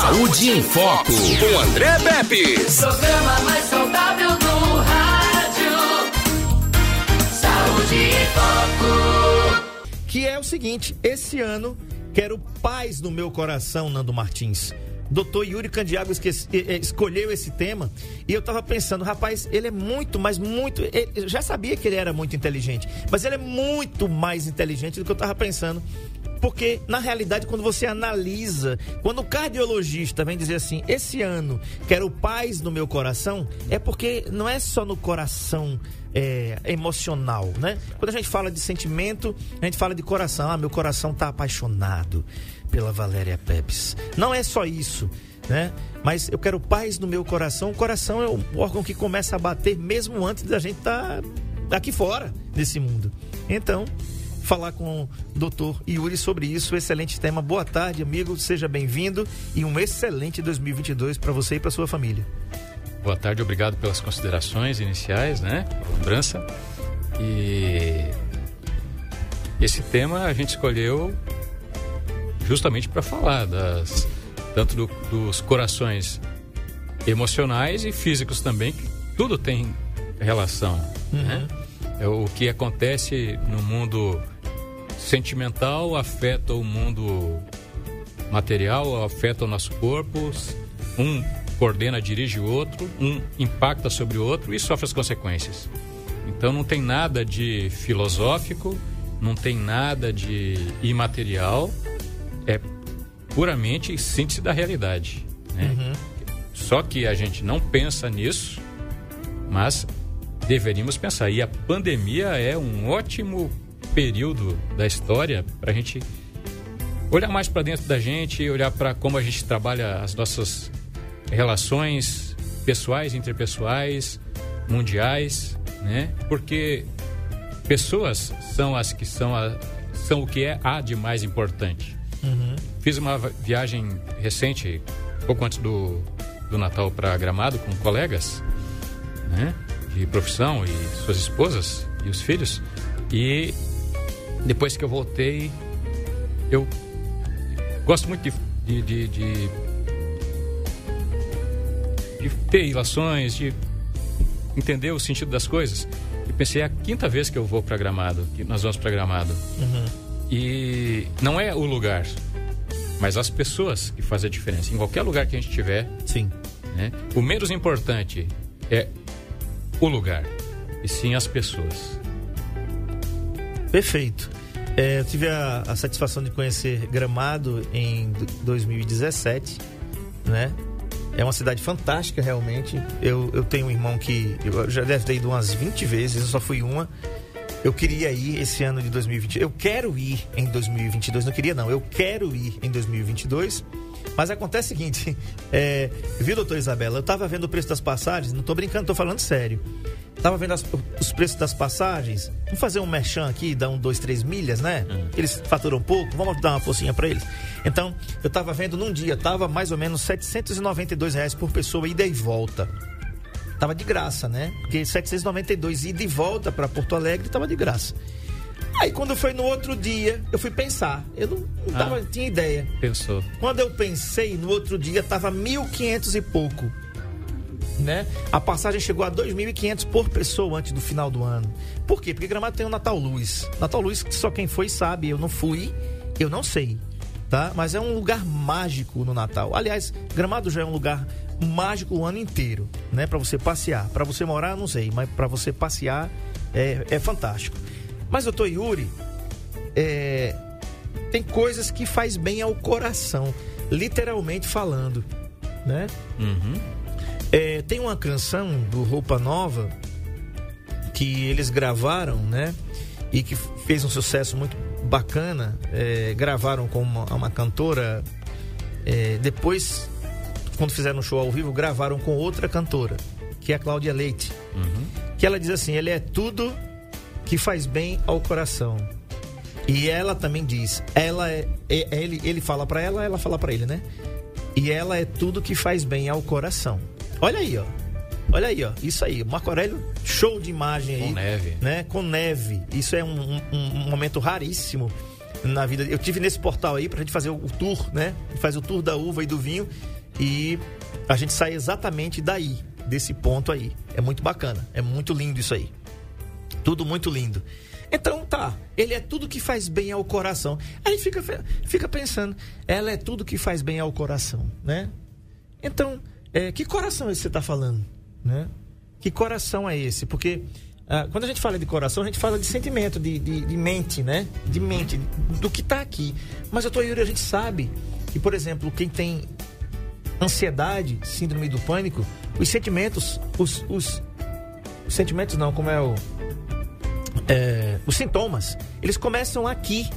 Saúde em Foco, com André Pepe. Programa mais saudável do rádio. Saúde em Foco. Que é o seguinte, esse ano quero paz no meu coração, Nando Martins. Doutor Yuri Candiago escolheu esse tema e eu tava pensando, rapaz, ele é muito, mas muito. ele- Eu já sabia que ele era muito inteligente, mas ele é muito mais inteligente do que eu tava pensando. Porque, na realidade, quando você analisa, quando o cardiologista vem dizer assim, esse ano quero paz no meu coração, é porque não é só no coração é, emocional, né? Quando a gente fala de sentimento, a gente fala de coração. Ah, meu coração tá apaixonado pela Valéria Pepes. Não é só isso, né? Mas eu quero paz no meu coração. O coração é o órgão que começa a bater mesmo antes da gente estar aqui fora desse mundo. Então, falar com o doutor Yuri sobre isso. Excelente tema. Boa tarde, amigo. Seja bem-vindo e um excelente 2022 para você e para sua família. Boa tarde, obrigado pelas considerações iniciais, né? Lembrança. E esse tema a gente escolheu justamente para falar das tanto do- dos corações emocionais e físicos também, que tudo tem relação, né? É o que acontece no mundo sentimental afeta o mundo material, afeta o nosso corpo. Um coordena, dirige o outro, um impacta sobre o outro e sofre as consequências. Então não tem nada de filosófico, não tem nada de imaterial, é puramente síntese da realidade. Né? Só que a gente não pensa nisso, mas deveríamos pensar. E a pandemia é um ótimo período da história para a gente olhar mais para dentro da gente, olhar para como a gente trabalha as nossas relações pessoais, interpessoais, mundiais, né? Porque pessoas são as que são, a, são o que é a de mais importante. Fiz uma viagem recente, pouco antes do, do Natal para Gramado com colegas, né? De profissão e suas esposas e os filhos. E depois que eu voltei, eu gosto muito de, de, de, de, ter ilações, de entender o sentido das coisas. E pensei, é a quinta vez que eu vou para Gramado, que nós vamos para Gramado. E não é o lugar, mas as pessoas que fazem a diferença. Em qualquer lugar que a gente estiver, Sim. né? O menos importante é o lugar, e sim as pessoas. Perfeito. É, eu tive a, a satisfação de conhecer Gramado em d- 2017, né? É uma cidade fantástica, realmente. Eu, eu tenho um irmão que eu já deve ter ido umas 20 vezes, eu só fui uma. Eu queria ir esse ano de 2020. Eu quero ir em 2022. Não queria, não. Eu quero ir em 2022. Mas acontece o seguinte, é, viu, doutor Isabela? Eu tava vendo o preço das passagens, não tô brincando, tô falando sério. Tava vendo as- os preços das passagens. Vamos fazer um merchan aqui, dar um, dois, três milhas, né? Eles faturam pouco, vamos dar uma forcinha pra eles. Então, eu tava vendo num dia, tava mais ou menos 792 reais por pessoa, ida e volta. Tava de graça, né? Porque 792 ida e volta pra Porto Alegre tava de graça. Aí quando foi no outro dia, eu fui pensar. Eu não, não tava, Ah. tinha ideia. Pensou? Quando eu pensei, no outro dia tava 1.500 e pouco. Né? A passagem chegou a 2.500 por pessoa antes do final do ano. Por quê? Porque Gramado tem o Natal Luz. Natal Luz só quem foi sabe. Eu não fui, eu não sei. Tá? Mas é um lugar mágico no Natal. Aliás, Gramado já é um lugar mágico o ano inteiro, né? Para você passear. Para você morar, não sei, mas para você passear é, é fantástico. Mas doutor Yuri, é, tem coisas que faz bem ao coração, literalmente falando, né? É, tem uma canção do Roupa Nova que eles gravaram, né? E que fez um sucesso muito bacana. É, gravaram com uma, uma cantora. é, depois, quando fizeram um show ao vivo, gravaram com outra cantora, que é a Cláudia Leite. Que ela diz assim: ele é tudo que faz bem ao coração. E ela também diz, ela é, é- ele, ele fala pra ela, ela fala pra ele, né? E ela é tudo que faz bem ao coração. Olha aí, ó. Olha aí, ó. Isso aí. Marco Aurélio, show de imagem aí. Com neve. Né? Com neve. Isso é um, um- um momento raríssimo na vida. Eu tive nesse portal aí pra gente fazer o tour, né? Faz o tour da uva e do vinho e a gente sai exatamente daí, desse ponto aí. É muito bacana, é muito lindo isso aí. Tudo muito lindo. Então tá, ele é tudo que faz bem ao coração. Aí fica, fica pensando, ela é tudo que faz bem ao coração, né? Então, é, que coração é esse que você está falando, né? Que coração é esse? Porque ah, quando a gente fala de coração, a gente fala de sentimento, de, de, de mente, né? De mente, do que está aqui. Mas eu tô Yuri, a gente sabe que, por exemplo, quem tem ansiedade, síndrome do pânico, os sentimentos, os, os, os sentimentos não, como é o é, os sintomas, eles começam aqui.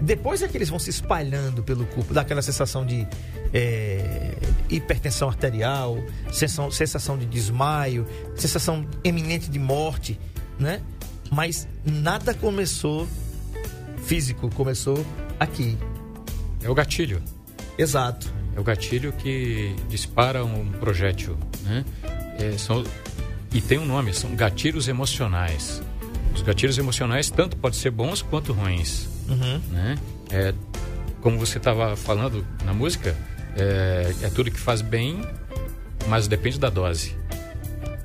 Depois é que eles vão se espalhando pelo corpo, daquela sensação de é, hipertensão arterial, sensação, sensação de desmaio, sensação eminente de morte, né? Mas nada começou físico, começou aqui. É o gatilho. Exato. É o gatilho que dispara um projétil, né? É, são, e tem um nome, são gatilhos emocionais. Os gatilhos emocionais tanto podem ser bons quanto ruins. Uhum. Né? É, como você estava falando na música, é, é, tudo que faz bem, mas depende da dose.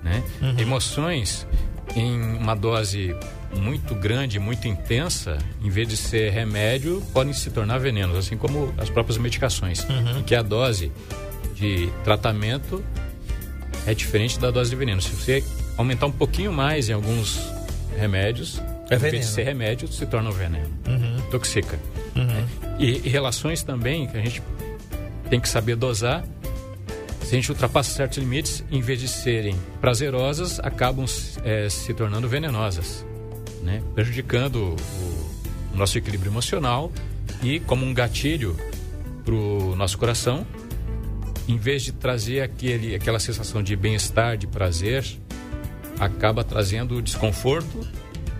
Né? Uhum. Emoções em uma dose muito grande, muito intensa, em vez de ser remédio, podem se tornar venenos, assim como as próprias medicações, uhum. que a dose de tratamento é diferente da dose de veneno. Se você aumentar um pouquinho mais em alguns remédios, é em vez de ser remédio, se torna um veneno. Uhum. Toxica. Uhum. E, e, relações também, que a gente tem que saber dosar. Se a gente ultrapassa certos limites, em vez de serem prazerosas, acabam é, se tornando venenosas, né? prejudicando o, nosso equilíbrio emocional e como um gatilho para o nosso coração, em vez de trazer aquele, aquela sensação de bem-estar, de prazer, acaba trazendo desconforto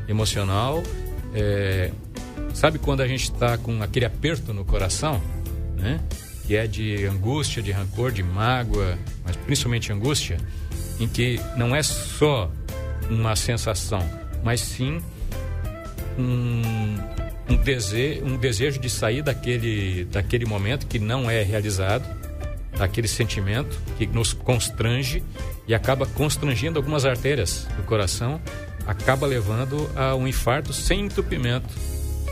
emocional. É, sabe quando a gente está com aquele aperto no coração, né? Que é de angústia, de rancor, de mágoa, mas principalmente angústia, em que não é só uma sensação, mas sim um, um, desejo, um desejo de sair daquele, daquele momento que não é realizado, daquele sentimento que nos constrange e acaba constrangindo algumas artérias do coração, acaba levando a um infarto sem entupimento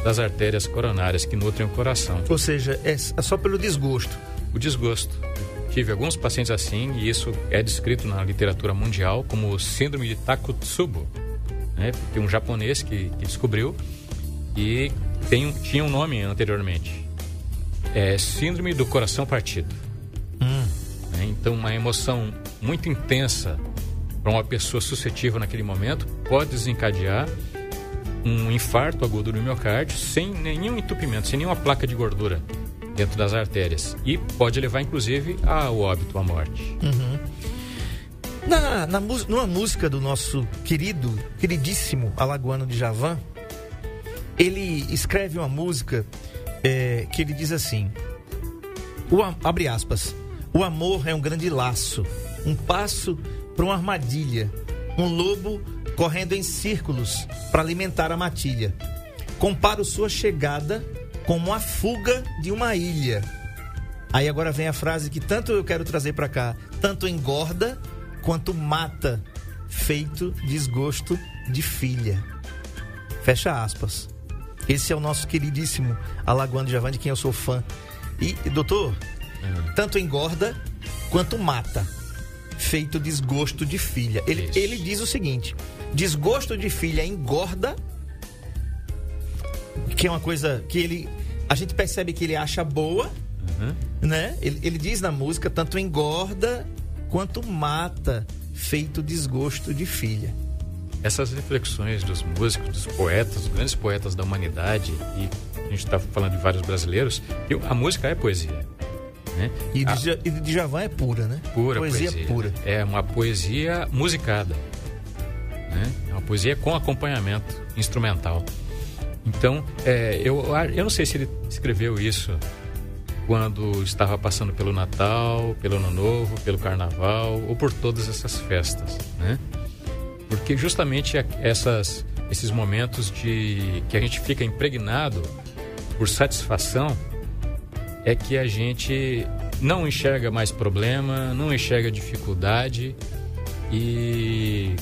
das artérias coronárias que nutrem o coração. Ou seja, é só pelo desgosto. O desgosto. Tive alguns pacientes assim e isso é descrito na literatura mundial como síndrome de Takotsubo. Né? Tem um japonês que, que descobriu e tem, tinha um nome anteriormente. É síndrome do coração partido. Hum. Né? Então, uma emoção muito intensa para uma pessoa suscetível naquele momento pode desencadear um infarto agudo do miocárdio sem nenhum entupimento, sem nenhuma placa de gordura dentro das artérias e pode levar inclusive ao óbito, à morte. Uhum. Na, na, numa música do nosso querido, queridíssimo Alagoano de Javan, ele escreve uma música é, que ele diz assim: o, abre aspas, o amor é um grande laço um passo para uma armadilha, um lobo correndo em círculos para alimentar a matilha. Comparo sua chegada como a fuga de uma ilha. Aí agora vem a frase que tanto eu quero trazer para cá: tanto engorda quanto mata, feito desgosto de filha. Fecha aspas. Esse é o nosso queridíssimo Alagoano Javan, de quem eu sou fã. E, doutor, Uhum. tanto engorda quanto mata, feito desgosto de filha. Ele, Isso. ele diz o seguinte: desgosto de filha engorda, que é uma coisa que ele. A gente percebe que ele acha boa, Uhum. né? Ele, ele diz na música: tanto engorda quanto mata, feito desgosto de filha. Essas reflexões dos músicos, dos poetas, dos grandes poetas da humanidade, e a gente está falando de vários brasileiros, a música é poesia. Né? E A- e Djavan é pura, né? pura poesia, poesia. pura. É uma poesia musicada. Né? É uma poesia com acompanhamento instrumental. Então, é, eu, eu não sei se ele escreveu isso quando estava passando pelo Natal, pelo Ano Novo, pelo Carnaval ou por todas essas festas, né? Porque justamente essas, esses momentos de que a gente fica impregnado por satisfação é que a gente não enxerga mais problema, não enxerga dificuldade e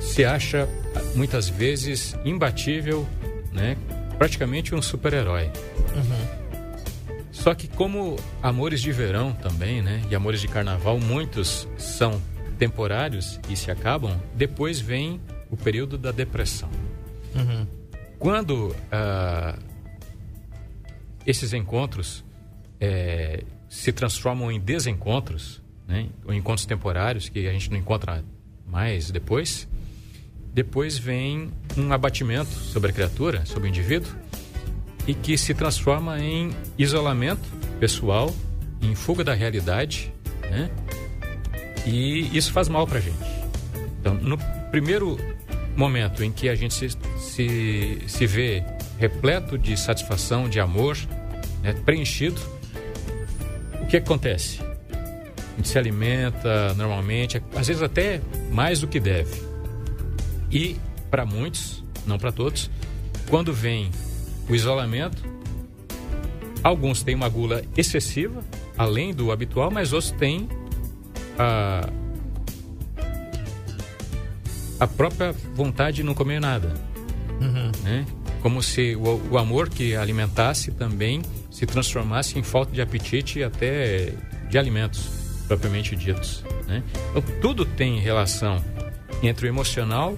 se acha muitas vezes imbatível, né? praticamente um super-herói. Só que como amores de verão também, né? E amores de carnaval, muitos são temporários e se acabam, depois vem o período da depressão. Quando ah, esses encontros eh, se transformam em desencontros, né? ou encontros temporários que a gente não encontra mais depois, depois vem um abatimento sobre a criatura, sobre o indivíduo, e que se transforma em isolamento pessoal, em fuga da realidade, né? E isso faz mal para a gente. Então, no primeiro momento em que a gente se, se, se vê repleto de satisfação, de amor, né, preenchido, o que acontece? A gente se alimenta normalmente, às vezes até mais do que deve. E para muitos, não para todos, quando vem o isolamento, alguns têm uma gula excessiva, além do habitual, mas outros têm a, a própria vontade de não comer nada. Né? Como se o, o amor que alimentasse também se transformasse em falta de apetite e até de alimentos propriamente ditos. Né? Então, tudo tem relação entre o emocional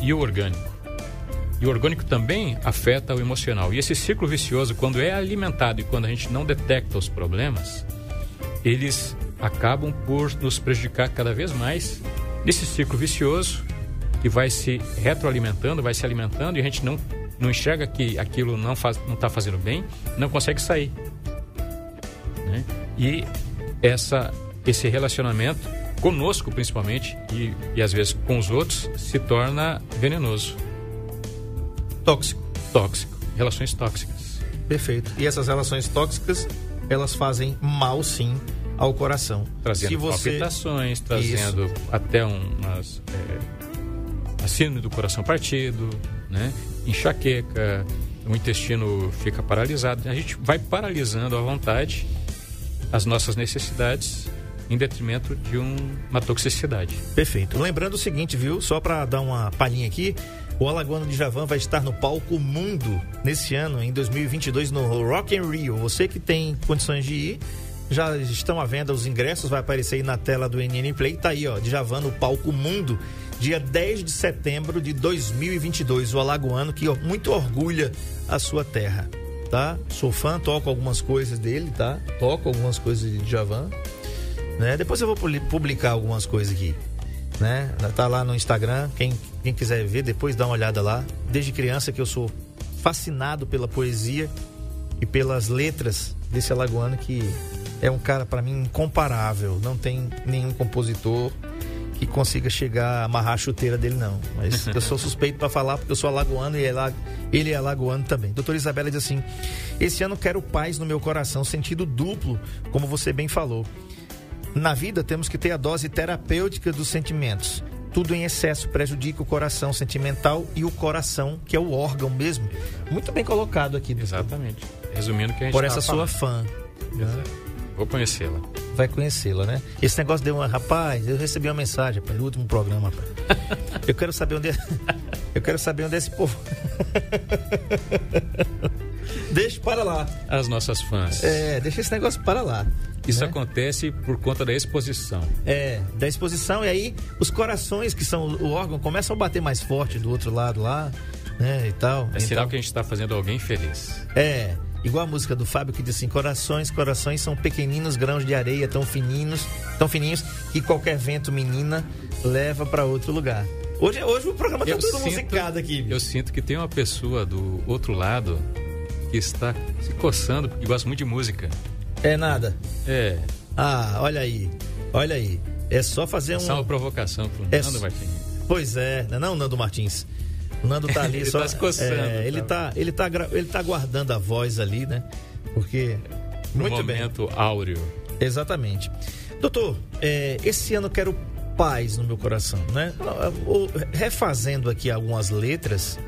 e o orgânico. E o orgânico também afeta o emocional. E esse ciclo vicioso, quando é alimentado e quando a gente não detecta os problemas, eles acabam por nos prejudicar cada vez mais nesse ciclo vicioso que vai se retroalimentando, vai se alimentando e a gente não, não enxerga que aquilo não está não tá fazendo bem, não consegue sair. Né? E essa, esse relacionamento, conosco principalmente, e, e às vezes com os outros, se torna venenoso, Tóxico. tóxico. Relações tóxicas. Perfeito. E essas relações tóxicas, elas fazem mal sim ao coração. Trazendo Se você palpitações, trazendo até umas. É, a síndrome do coração partido, né? enxaqueca, o intestino fica paralisado. A gente vai paralisando à vontade as nossas necessidades em detrimento de um- uma toxicidade. Perfeito. Lembrando o seguinte, viu? Só para dar uma palhinha aqui, o Alagoano de Javan vai estar no palco Mundo nesse ano, em 2022, no Rock in Rio. Você que tem condições de ir, já estão à venda os ingressos, vai aparecer aí na tela do NN Play. Tá aí, ó, de Javan no palco Mundo, dia 10 de setembro de 2022. O Alagoano que ó, muito orgulha a sua terra, tá? Sou fã, toco algumas coisas dele, tá? Toco algumas coisas de Javan né? Depois eu vou publi- publicar algumas coisas aqui, né? Tá lá no Instagram, quem, quem quiser ver, depois dá uma olhada lá. Desde criança que eu sou fascinado pela poesia e pelas letras desse alagoano que é um cara para mim incomparável. Não tem nenhum compositor que consiga chegar a amarrar a chuteira dele não. Mas eu sou suspeito para falar porque eu sou alagoano e é ele é alagoano também. Doutora Isabela diz assim: "Esse ano quero paz no meu coração, sentido duplo, como você bem falou. Na vida temos que ter a dose terapêutica dos sentimentos. Tudo em excesso prejudica o coração sentimental e o coração, que é o órgão mesmo. Muito bem colocado aqui. Exatamente. Resumindo o que a gente Por essa sua falando. fã. Vou conhecê-la. Vai conhecê-la, né? Esse negócio deu uma. Rapaz, eu recebi uma mensagem rapaz, no último programa. Rapaz. Eu quero saber onde é. Eu quero saber onde é esse povo. Deixa para lá. As nossas fãs. É, deixa esse negócio para lá. Isso né? acontece por conta da exposição. É, da exposição, e aí os corações, que são o órgão, começam a bater mais forte do outro lado lá, né? E tal. É sinal que a gente está fazendo alguém feliz. É, igual a música do Fábio que diz assim: corações, corações são pequeninos grãos de areia tão fininhos, tão fininhos que qualquer vento menina leva para outro lugar. Hoje, hoje o programa tá Eu todo sinto- musicado aqui. Eu sinto que tem uma pessoa do outro lado que está se coçando porque gosta muito de música. É nada. É, Ah, olha aí. Olha aí. É só fazer essa é uma um. provocação pro É Nando Martins. Pois é, não, é não, Nando Martins. O Nando tá ali Ele só. tá se coçando, é, ele, tá? tá, ele, tá, ele tá guardando a voz ali, né? Porque. No Muito bem. momento áureo. Exatamente. Doutor, é, esse ano eu quero paz no meu coração, né? Refazendo aqui algumas letras,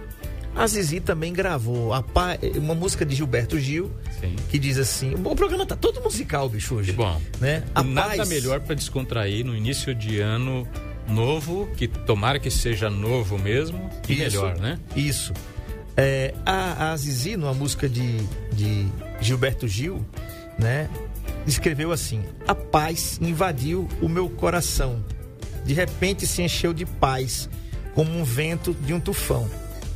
A Zizi também gravou a pa- uma música de Gilberto Gil Sim. que diz assim: o programa tá todo musical, bicho, hoje. Que bom. Né? A Nada paz- melhor para descontrair no início de ano novo, que tomara que seja novo mesmo, e Isso, melhor, né? Isso. É, a, a Zizi, numa música de, de Gilberto Gil, né, escreveu assim: A paz invadiu o meu coração. De repente se encheu de paz, como um vento de um tufão.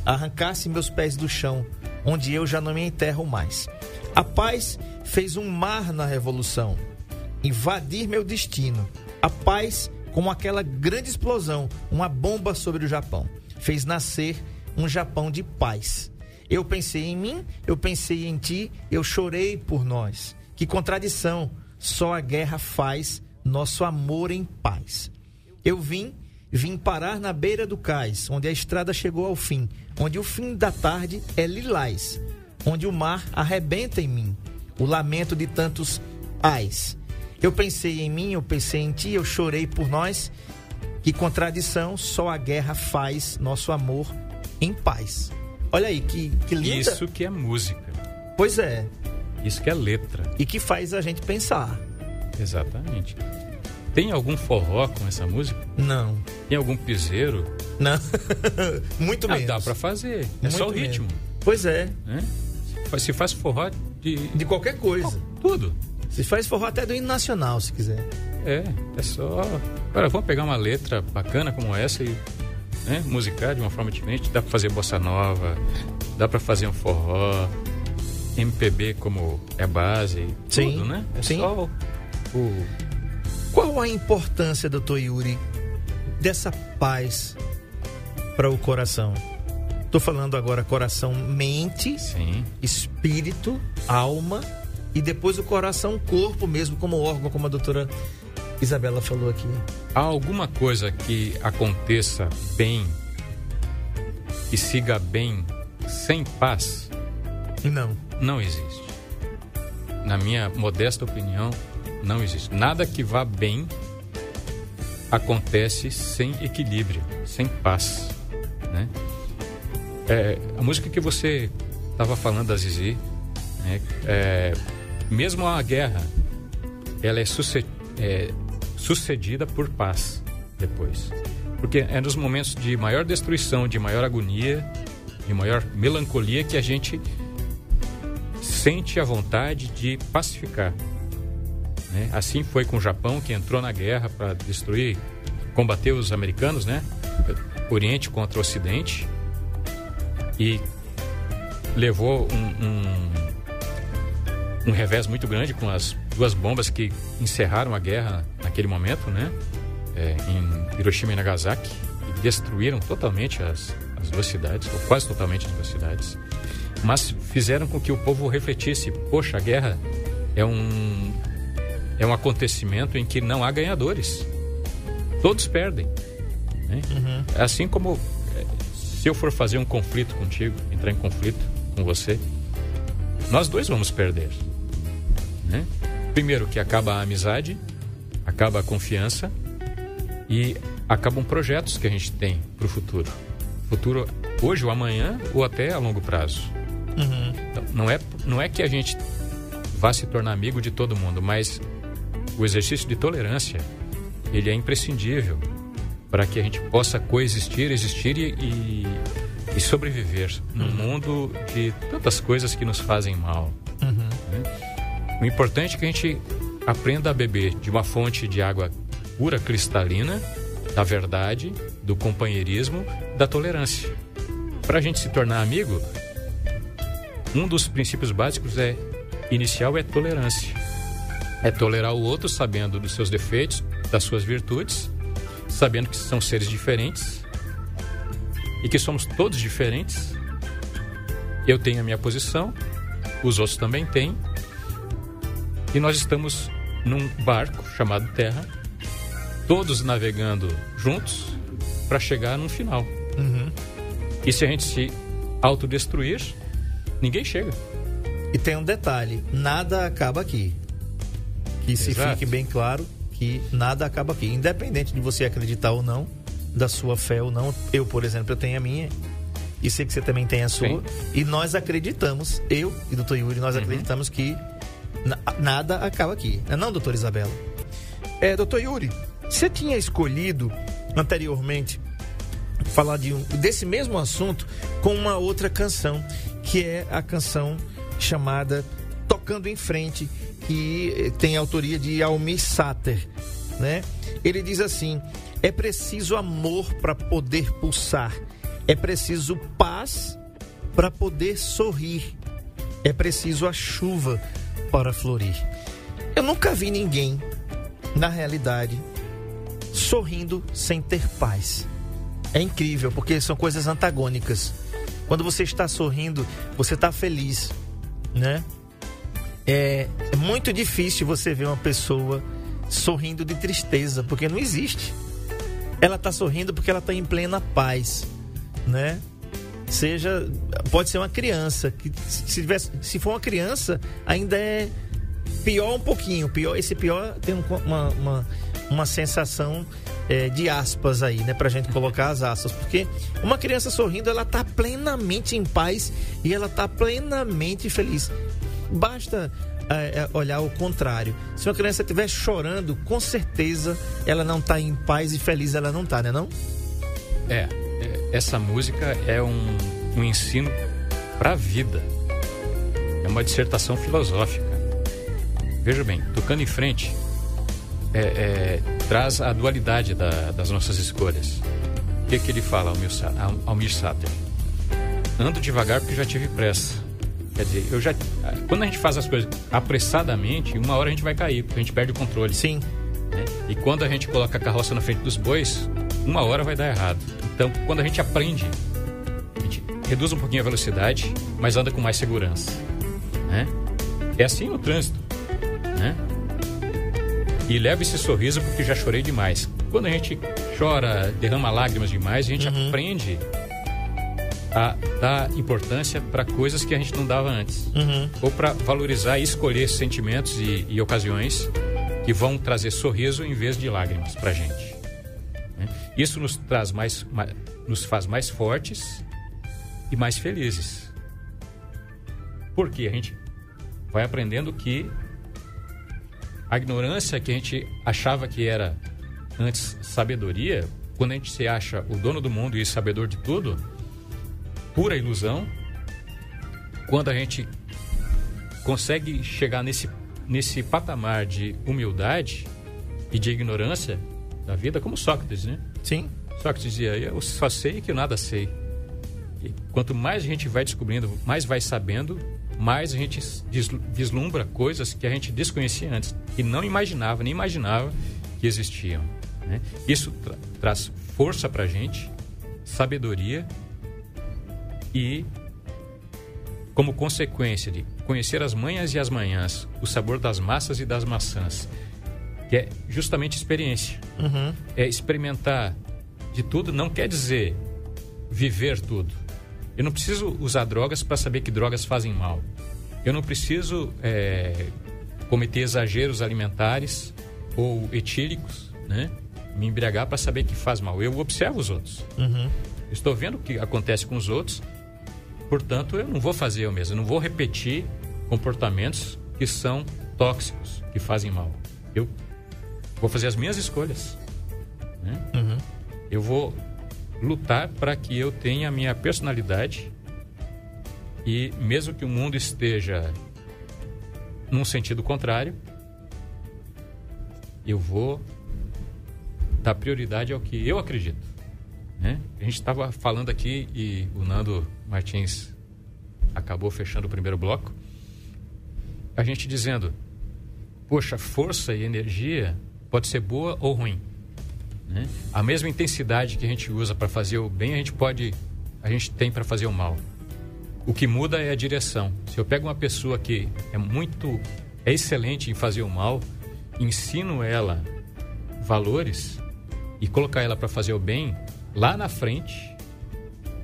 Arrancasse meus pés do chão, onde eu já não me enterro mais. A paz fez um mar na revolução, invadir meu destino. A paz, como aquela grande explosão, uma bomba sobre o Japão, fez nascer um Japão de paz. Eu pensei em mim, eu pensei em ti, eu chorei por nós. Que contradição! Só a guerra faz nosso amor em paz. Eu vim, vim parar na beira do cais, onde a estrada chegou ao fim, onde o fim da tarde é lilás, onde o mar arrebenta em mim, o lamento de tantos ais. Eu pensei em mim, eu pensei em ti, eu chorei por nós. Que contradição, só a guerra faz nosso amor em paz. Olha aí, que, que linda. Isso que é música. Pois é. Isso que é letra. E que faz a gente pensar. Exatamente. Tem algum forró com essa música? Não. Tem algum piseiro? Não. Muito Ah, menos. dá pra fazer. É só o Muito ritmo. Pois é. Né? Se faz forró de De qualquer coisa. tudo. Se faz forró até do hino nacional, se quiser. É, é só. Agora, vamos pegar uma letra bacana como essa e né, musicar de uma forma diferente. Dá pra fazer bossa nova, dá pra fazer um forró, MPB como é base, Sim, tudo, né? É sim. só o- Qual a importância, doutor Yuri, dessa paz para o coração? Tô falando agora coração, mente, Sim, espírito, alma e depois o coração, corpo mesmo, como órgão, como a doutora Isabela falou aqui. há alguma coisa que aconteça bem e siga bem sem paz? Não. Não existe. Na minha modesta opinião, não existe. Nada que vá bem acontece sem equilíbrio, sem paz. Né? É, a música que você estava falando da Zizi, né, é, mesmo a guerra, ela é, suce- é sucedida por paz depois. Porque é nos momentos de maior destruição, de maior agonia, de maior melancolia que a gente sente a vontade de pacificar. Né? Assim foi com o Japão, que entrou na guerra para destruir, combater os americanos, né? Oriente contra o Ocidente. E levou um, um, um revés muito grande com as duas bombas que encerraram a guerra naquele momento, né? É, em Hiroshima e Nagasaki. E destruíram totalmente as, as duas cidades, ou quase totalmente as duas cidades mas fizeram com que o povo refletisse: poxa, a guerra é um é um acontecimento em que não há ganhadores, todos perdem. né? Assim como eh, se eu for fazer um conflito contigo, entrar em conflito com você, nós dois vamos perder. né? Primeiro que acaba a amizade, acaba a confiança e acabam projetos que a gente tem para o futuro. Futuro hoje ou amanhã ou até a longo prazo. Então, não, é, não é que a gente vá se tornar amigo de todo mundo, mas o exercício de tolerância ele é imprescindível para que a gente possa coexistir, existir e, e, sobreviver num mundo de tantas coisas que nos fazem mal. né? O importante é que a gente aprenda a beber de uma fonte de água pura, cristalina, da verdade, do companheirismo, da tolerância. Para a gente se tornar amigo, um dos princípios básicos é inicial é tolerância. É tolerar o outro sabendo dos seus defeitos, das suas virtudes, sabendo que são seres diferentes e que somos todos diferentes. Eu tenho a minha posição, os outros também têm. E nós estamos num barco chamado Terra, todos navegando juntos para chegar num final. E se a gente se autodestruir, ninguém chega. E tem um detalhe: nada acaba aqui. Que se Exato. fique bem claro que nada acaba aqui. Independente de você acreditar ou não, da sua fé ou não. Eu, por exemplo, eu tenho a minha. e sei que você também tem a sua. Sim. E nós acreditamos, eu e o doutor Yuri, nós Uhum. acreditamos que na- nada acaba aqui. Não é não, doutor Isabela? É, doutor Yuri, você tinha escolhido anteriormente falar de um, desse mesmo assunto com uma outra canção, que é a canção chamada Tocando em Frente, que eh, tem autoria de Almir Sater, né? Ele diz assim: é preciso amor para poder pulsar, é preciso paz para poder sorrir, é preciso a chuva para florir. Eu nunca vi ninguém, na realidade, sorrindo sem ter paz. É incrível, porque são coisas antagônicas. Quando você está sorrindo, você está feliz, né? É, é muito difícil você ver uma pessoa sorrindo de tristeza, porque não existe. Ela está sorrindo porque ela está em plena paz, né? Seja, pode ser uma criança que se tivesse, se for uma criança, ainda é pior um pouquinho. Pior, esse pior tem um- uma, uma, uma sensação é, de aspas aí, né? Pra gente colocar as aspas. Porque uma criança sorrindo, ela tá plenamente em paz e ela tá plenamente feliz. Basta é, é, olhar o contrário. Se uma criança estiver chorando, com certeza ela não tá em paz e feliz ela não tá, né não? É, é, essa música é um, um ensino para a vida. É uma dissertação filosófica. Veja bem, tocando em frente, é, é, traz a dualidade da- das nossas escolhas. O que, que ele fala, Almir Almir Sater? Ando devagar porque já tive pressa. Quer dizer, eu já, quando a gente faz as coisas apressadamente, uma hora a gente vai cair, porque a gente perde o controle. Sim. né? E quando a gente coloca a carroça na frente dos bois, uma hora vai dar errado. Então, quando a gente aprende, a gente reduz um pouquinho a velocidade, mas anda com mais segurança. Né? É assim no trânsito. Né? E leva esse sorriso porque já chorei demais. Quando a gente chora, derrama lágrimas demais, a gente aprende a dar importância para coisas que a gente não dava antes Uhum. ou para valorizar e escolher sentimentos e, e ocasiões que vão trazer sorriso em vez de lágrimas para gente. né? Isso nos traz mais, ma- nos faz mais fortes e mais felizes. Porque a gente vai aprendendo que a ignorância que a gente achava que era antes sabedoria, quando a gente se acha o dono do mundo e sabedor de tudo, pura ilusão. Quando a gente consegue chegar nesse, nesse patamar de humildade e de ignorância da vida, como Sócrates, né? Sim. Sócrates dizia: Eu só sei que eu nada sei. E quanto mais a gente vai descobrindo, mais vai sabendo, mais a gente vislumbra coisas que a gente desconhecia antes, que não imaginava, nem imaginava que existiam. né? Isso tra- traz força para a gente, sabedoria e, como consequência de conhecer as manhas e as manhãs, o sabor das massas e das maçãs, que é justamente experiência Uhum. é experimentar de tudo não quer dizer viver tudo. Eu não preciso usar drogas para saber que drogas fazem mal. Eu não preciso é, cometer exageros alimentares ou etílicos, né? Me embriagar para saber que faz mal. Eu observo os outros. Uhum. Estou vendo o que acontece com os outros, portanto, eu não vou fazer eu mesmo. Eu não vou repetir comportamentos que são tóxicos, que fazem mal. Eu vou fazer as minhas escolhas. né? Uhum. Eu vou lutar para que eu tenha a minha personalidade e mesmo que o mundo esteja num sentido contrário, eu vou dar prioridade ao que eu acredito. Né? A gente estava falando aqui e o Nando Martins acabou fechando o primeiro bloco. A gente dizendo, poxa, força e energia pode ser boa ou ruim. né? A mesma intensidade que a gente usa para fazer o bem, a gente pode, a gente tem para fazer o mal. O que muda é a direção. Se eu pego uma pessoa que é muito, é excelente em fazer o mal, ensino ela valores e colocar ela para fazer o bem lá na frente,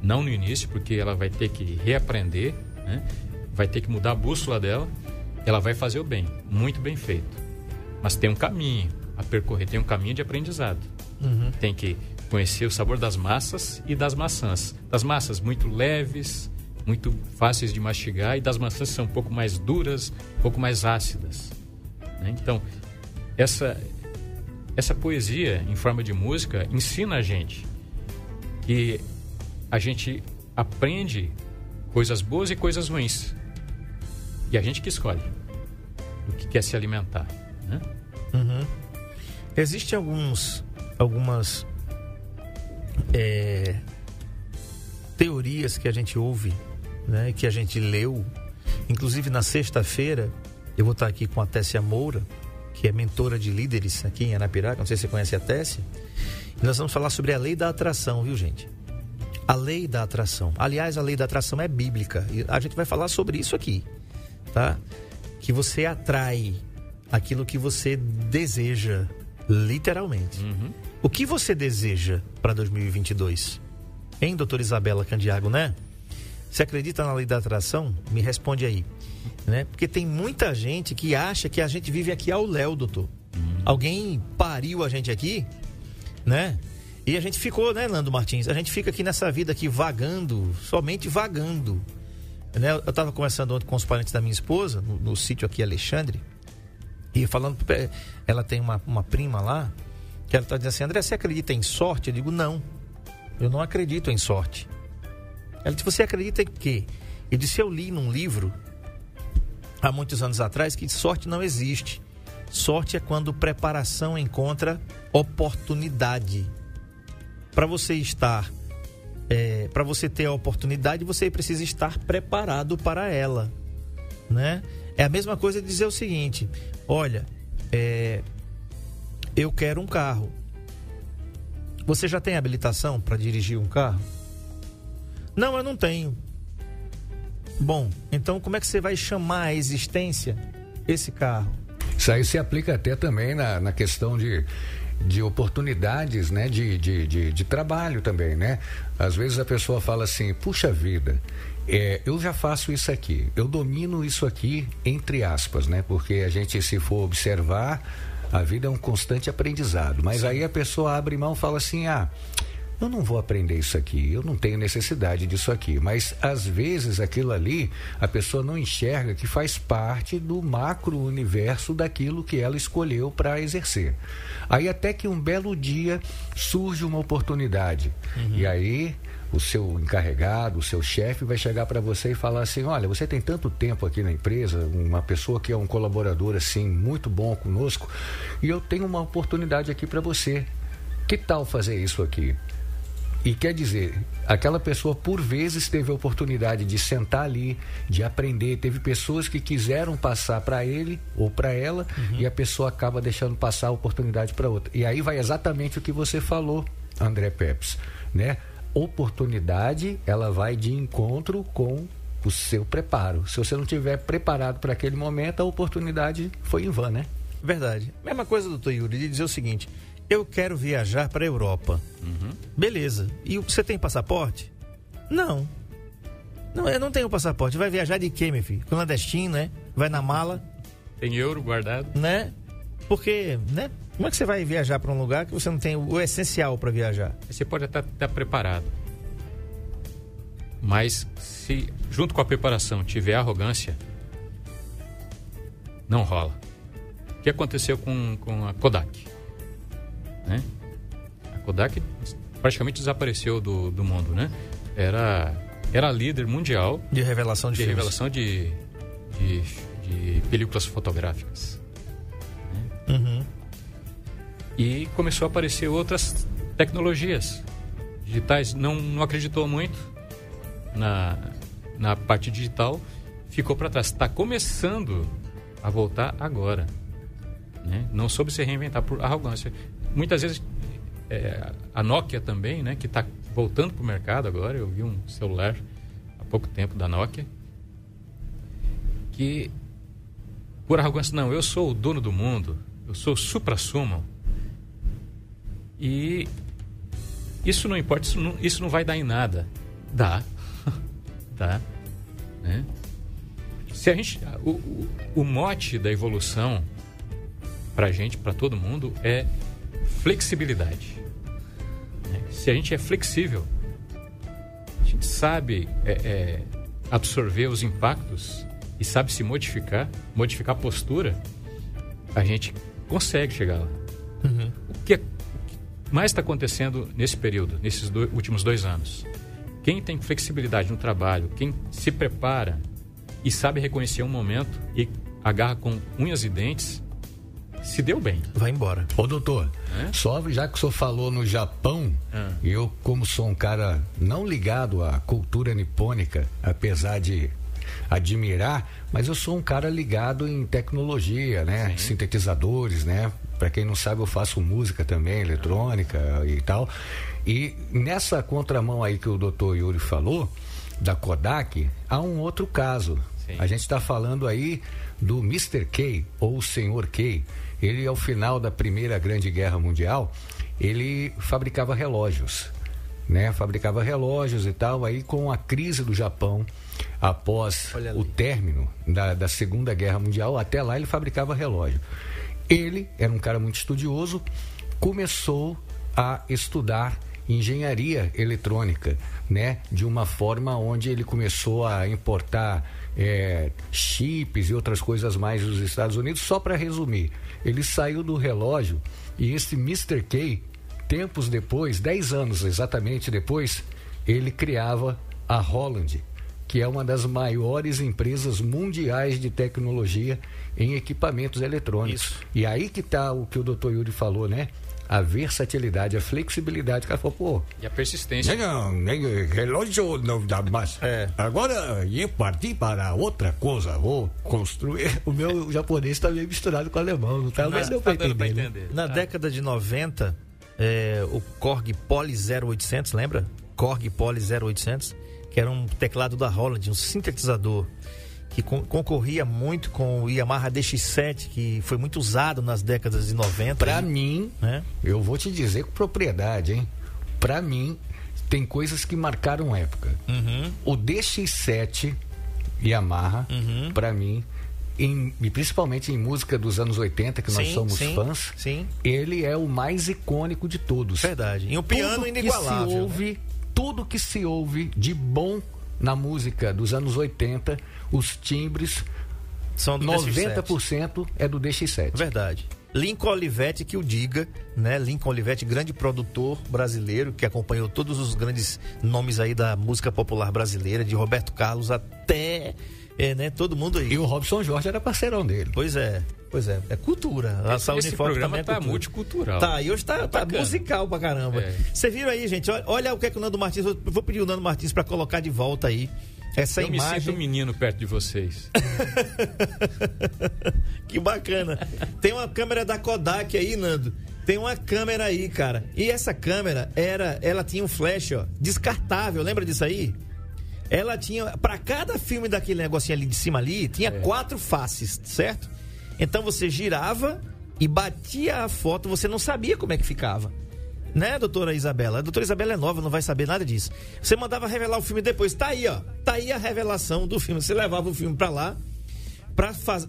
não no início, porque ela vai ter que reaprender, né? vai ter que mudar a bússola dela, ela vai fazer o bem, muito bem feito. Mas tem um caminho a percorrer, tem um caminho de aprendizado. Uhum. Tem que conhecer o sabor das massas e das maçãs. Das massas muito leves, muito fáceis de mastigar, e das maçãs são um pouco mais duras, um pouco mais ácidas. né? Então, essa, essa poesia em forma de música ensina a gente que a gente aprende coisas boas e coisas ruins. E a gente que escolhe o que quer se alimentar. Né? Existem alguns, algumas é, teorias que a gente ouve, né, que a gente leu. Inclusive na sexta-feira, eu vou estar aqui com a Tessia Moura, que é mentora de líderes aqui em Anapiraca. Não sei se você conhece a Tessia. Nós vamos falar sobre a lei da atração, viu, gente? A lei da atração. Aliás, a lei da atração é bíblica. E a gente vai falar sobre isso aqui, tá? Que você atrai aquilo que você deseja, literalmente. O que você deseja para 2022? Hein, doutora Isabela Candiago, né? Você acredita na lei da atração? Me responde aí. Né? Porque tem muita gente que acha que a gente vive aqui ao léu, doutor. Alguém pariu a gente aqui, né? E a gente ficou, né, Nando Martins? A gente fica aqui nessa vida aqui vagando, somente vagando. Né? Eu estava conversando ontem com os parentes da minha esposa, no, no sítio aqui Alexandre, e falando, ela tem uma, uma prima lá, que ela está dizendo assim, André, você acredita em sorte? Eu digo, não, eu não acredito em sorte. Ela disse, você acredita em quê? Eu disse, eu li num livro, há muitos anos atrás, que sorte não existe. Sorte é quando preparação encontra oportunidade. Para você estar, para você ter a oportunidade, você precisa estar preparado para ela, né? É a mesma coisa dizer o seguinte: olha, é, eu quero um carro. Você já tem habilitação para dirigir um carro? Não, eu não tenho. Bom, então como é que você vai chamar a existência esse carro? Isso aí se aplica até também na, na questão de, de oportunidades, né? De, de, de, de trabalho também, né? Às vezes a pessoa fala assim, puxa vida, é, eu já faço isso aqui, eu domino isso aqui, entre aspas, né? Porque a gente, se for observar, a vida é um constante aprendizado. Mas aí a pessoa abre mão e fala assim, ah, eu não vou aprender isso aqui, eu não tenho necessidade disso aqui. Mas às vezes aquilo ali a pessoa não enxerga que faz parte do macro universo daquilo que ela escolheu para exercer. Aí até que um belo dia surge uma oportunidade. E aí o seu encarregado, o seu chefe vai chegar para você e falar assim: olha, você tem tanto tempo aqui na empresa, uma pessoa que é um colaborador assim muito bom conosco, e eu tenho uma oportunidade aqui para você. Que tal fazer isso aqui? E quer dizer, aquela pessoa por vezes teve a oportunidade de sentar ali, de aprender. Teve pessoas que quiseram passar para ele ou para ela e a pessoa acaba deixando passar a oportunidade para outra. E aí vai exatamente o que você falou, André Peps, né? Oportunidade, ela vai de encontro com o seu preparo. Se você não tiver preparado para aquele momento, a oportunidade foi em vão, né? Verdade. Mesma coisa, doutor Yuri, de dizer o seguinte: eu quero viajar para a Europa. Beleza. E você tem passaporte? Não. Não, eu não tenho passaporte. Vai viajar de quê, meu filho? Clandestino, né? Vai na mala, Tem euro guardado. né? Porque, né? Como é que você vai viajar para um lugar que você não tem o essencial para viajar? Você pode até estar preparado. Mas se junto com a preparação tiver arrogância, não rola. O que aconteceu com, com a Kodak? Né? A Kodak praticamente desapareceu do, do mundo, né? Era, era líder mundial De revelação de, de filmes. revelação de, de, de películas fotográficas. Uhum. E começou a aparecer outras tecnologias digitais. Não, não acreditou muito na, na parte digital, ficou para trás. Está começando a voltar agora. Né? Não soube se reinventar por arrogância. Muitas vezes é, a Nokia também, né, que está voltando para o mercado agora. Eu vi um celular há pouco tempo da Nokia que por arrogância, não, eu sou o dono do mundo, eu sou supra-sumo. E isso não importa, isso não, isso não vai dar em nada. Dá. Dá. Né? Se a gente, o, o, o mote da evolução pra gente, para todo mundo, é flexibilidade. né? se a gente é flexível, a gente sabe é, é, absorver os impactos e sabe se modificar, modificar a postura, a gente consegue chegar lá. Uhum. O que, é, mais está acontecendo nesse período, nesses do, últimos dois anos? Quem tem flexibilidade no trabalho, quem se prepara e sabe reconhecer um momento e agarra com unhas e dentes, se deu bem. Vai embora. Ô doutor, É? só já que o senhor falou no Japão, Ah. eu como sou um cara não ligado à cultura nipônica, apesar de admirar, mas eu sou um cara ligado em tecnologia, né? Sintetizadores, né? Para quem não sabe, eu faço música também, eletrônica e tal. E nessa contramão aí que o doutor Yuri falou, da Kodak, há um outro caso. Sim. A gente está falando aí do Mr. K, ou o Senhor K. Ele, ao final da Primeira Grande Guerra Mundial, ele fabricava relógios. Né? Fabricava relógios e tal. Aí, com a crise do Japão, após o término da, da Segunda Guerra Mundial, até lá ele fabricava relógio. Ele era um cara muito estudioso, começou a estudar engenharia eletrônica, né? De uma forma onde ele começou a importar eh, chips e outras coisas mais dos Estados Unidos. Só para resumir, ele saiu do relógio e esse Mr. K, tempos depois, 10 anos exatamente depois, ele criava a Holland, que é uma das maiores empresas mundiais de tecnologia em equipamentos eletrônicos. Isso. E aí que está o que o Dr. Yuri falou, né? A versatilidade, a flexibilidade. O cara falou, pô, E a persistência. Não, nem relógio não dá mais. É. Agora eu parti para outra coisa. Vou construir. o meu japonês está meio misturado com o alemão, não tá? Mas deu Tá dando pra entender. né? entender. Na década de 90, é, o Korg Poly 0800, lembra? Korg Poly 0800, que era um teclado da Holland, um sintetizador que con- concorria muito com o Yamaha DX7, que foi muito usado nas décadas de 90. Pra aí, mim, né? eu vou te dizer com propriedade, hein? Pra mim, tem coisas que marcaram época. Uhum. O DX7 Yamaha, Uhum. pra mim, em- e principalmente em música dos anos 80, que nós Sim, somos sim, fãs, sim. ele é o mais icônico de todos. Verdade. E um piano tudo inigualável. Que se né? ouve, Tudo que se ouve de bom na música dos anos 80, os timbres, São do DX7. 90% é do DX7. Verdade. Lincoln Olivetti que o diga, né? Lincoln Olivetti, grande produtor brasileiro que acompanhou todos os grandes nomes aí da música popular brasileira, de Roberto Carlos até, é, né? Todo mundo aí. E o Robson Jorge era parceirão dele. Pois é, pois é. É cultura. A Esse, saúde esse programa também é tá cultura. multicultural. Tá, e hoje tá, tá bacana. musical pra caramba. É. Você viram aí, gente? Olha, olha o que é que o Nando Martins. Eu vou pedir o Nando Martins pra colocar de volta aí essa Eu me imagem. sinto um menino perto de vocês. Que bacana. Tem uma câmera da Kodak aí, Nando. Tem uma câmera aí, cara. E essa câmera era, ela tinha um flash, ó, descartável. Lembra disso aí? Ela tinha, Pra cada filme daquele negocinho ali de cima ali, tinha quatro faces, certo? Então você girava e batia a foto, você não sabia como é que ficava. Né, doutora Isabela? A doutora Isabela é nova, não vai saber nada disso. Você mandava revelar o filme depois. Tá aí, ó. Tá aí a revelação do filme. Você levava o filme pra lá,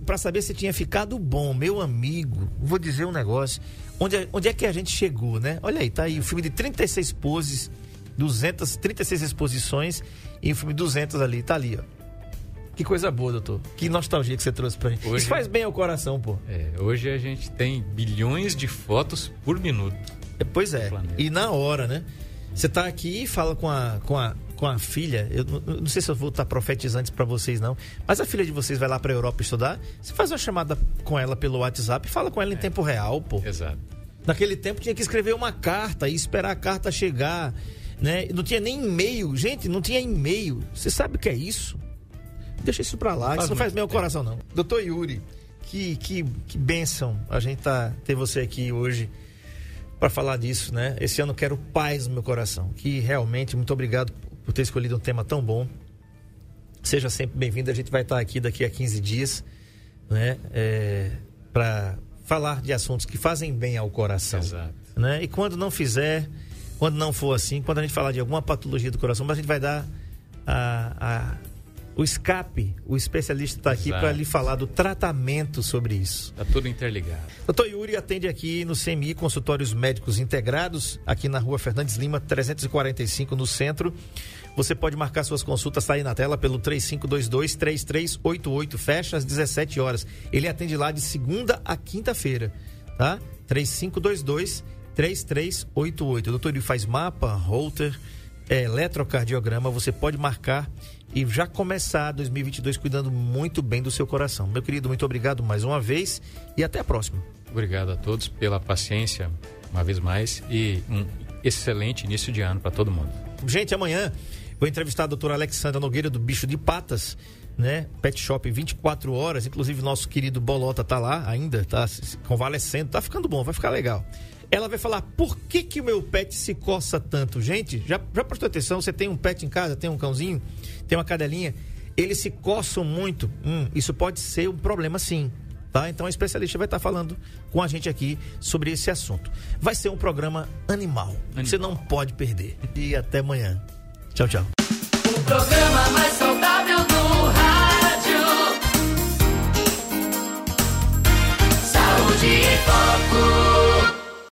pra saber se tinha ficado bom, meu amigo, vou dizer um negócio. Onde, é- onde é que a gente chegou, né? Olha aí, tá aí o filme de 36 poses, 200, 36 exposições e o filme 200 ali, tá ali, ó. Que coisa boa, doutor. Que nostalgia que você trouxe pra gente. Hoje- Isso faz bem ao coração, pô. É, hoje a gente tem bilhões de fotos por minuto. É, Pois é. E na hora, né? Você tá aqui e fala com a, com a, com a filha. Eu não- eu não sei se eu vou estar profetizando para vocês, não. Mas a filha de vocês vai lá pra Europa estudar. Você faz uma chamada com ela pelo WhatsApp e fala com ela em tempo real, pô. Exato. Naquele tempo tinha que escrever uma carta e esperar a carta chegar. Né? Não tinha nem e-mail. Gente, não tinha e-mail. Você sabe o que é isso? Deixa isso pra lá, Faz isso não faz muito bem ao tempo. coração, não. Doutor Yuri, que, que, que bênção a gente tá, ter você aqui hoje para falar disso, né? Esse ano eu quero paz no meu coração. Que realmente, muito obrigado por ter escolhido um tema tão bom. Seja sempre bem-vindo. A gente vai estar aqui daqui a 15 dias, né? É, para falar de assuntos que fazem bem ao coração. Exato. Né? E quando não fizer, quando não for assim, quando a gente falar de alguma patologia do coração, a gente vai dar a- o escape, o especialista está aqui para lhe falar do tratamento sobre isso. Tá tudo interligado. Doutor Yuri atende aqui no CMI Consultórios Médicos Integrados, aqui na rua Fernandes Lima, 345, no centro. Você pode marcar suas consultas, tá aí na tela, pelo 3522-3388, fecha às 17 horas. Ele atende lá de segunda a quinta-feira, tá? 3522-3388. O doutor Yuri faz mapa, holter, é, eletrocardiograma, você pode marcar e já começar 2022 cuidando muito bem do seu coração. Meu querido, muito obrigado mais uma vez e até a próxima. Obrigado a todos pela paciência, uma vez mais, e um excelente início de ano para todo mundo. Gente, amanhã vou entrevistar a doutora Alexandra Nogueira do Bicho de Patas, né? Pet Shop 24 horas. Inclusive, nosso querido Bolota tá lá ainda, tá convalescendo, tá ficando bom, vai ficar legal. Ela vai falar por que, que o meu pet se coça tanto. Gente, já, já prestou atenção? Você tem um pet em casa, tem um cãozinho, tem uma cadelinha, eles se coçam muito. Hum, isso pode ser um problema sim. Tá? Então a especialista vai estar falando com a gente aqui sobre esse assunto. Vai ser um programa animal. Você não pode perder. E até amanhã. Tchau, tchau. O programa mais saudável do rádio. Saúde em Foco.